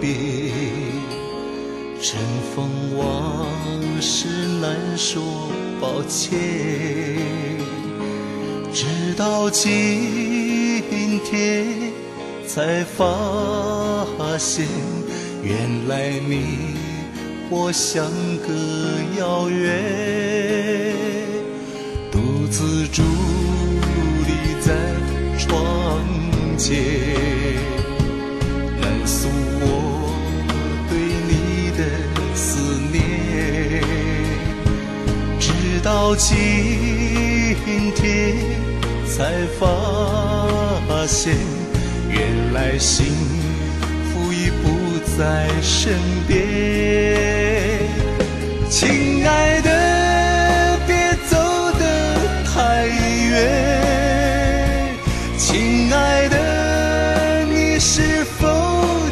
别尘封往事难说抱歉，直到今天才发现，原来你我相隔遥远，独自伫立在窗前，难诉我到今天才发现，原来幸福已不在身边。亲爱的，别走得太远。亲爱的，你是否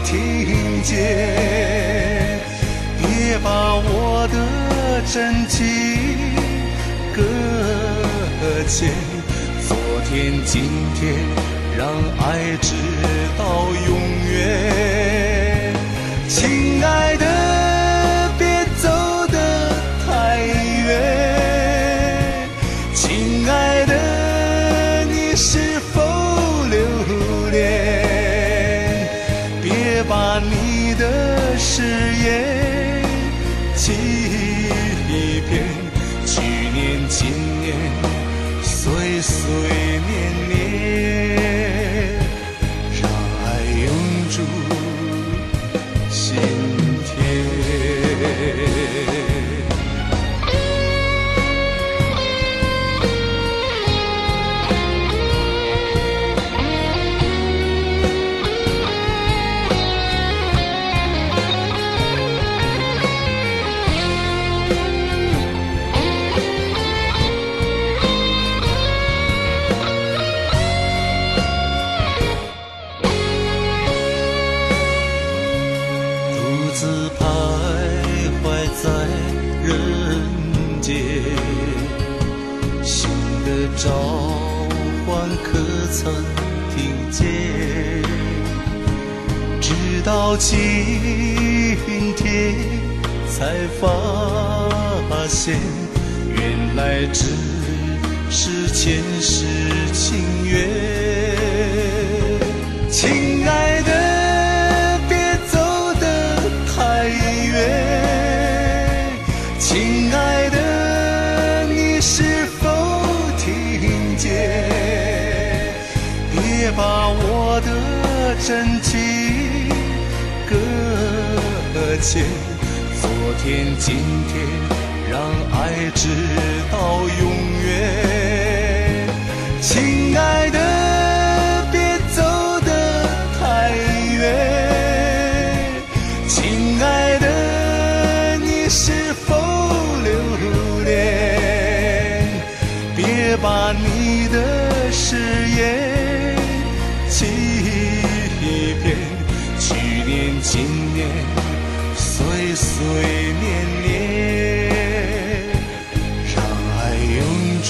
听见？别把我的真情前。昨天、今天，让爱直到永远。亲爱的，别走得太远。亲爱的，你是否留恋？别把你的誓言欺骗。去年、今年，岁岁年年，让爱永驻的召唤可曾听见？直到今天才发现，原来只是前世情缘。别把我的真情搁浅。昨天、今天，让爱直到永远。亲爱的，别走得太远。亲爱的，你是否留恋？别把你的誓言今年，岁岁年年，让爱永驻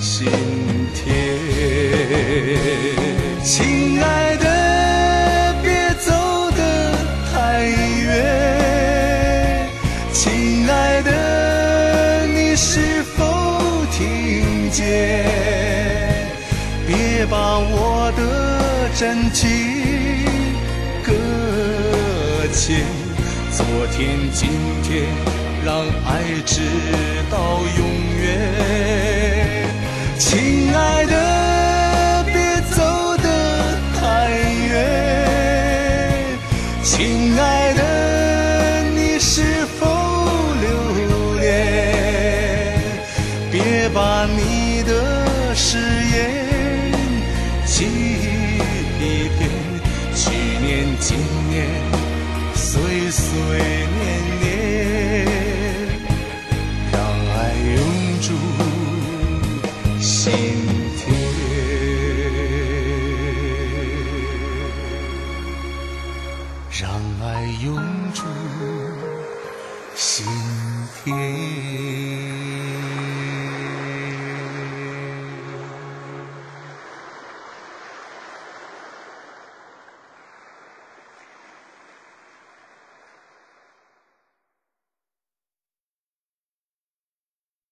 心田。亲爱的，别走得太远。亲爱的，你是否听见？别把我的真情前。昨天、今天，让爱直到永远。亲爱的，别走得太远。亲爱的，你是否留恋？别把你的誓言欺骗。去年、今年，岁岁年年，让爱永驻心田，让爱永驻心田。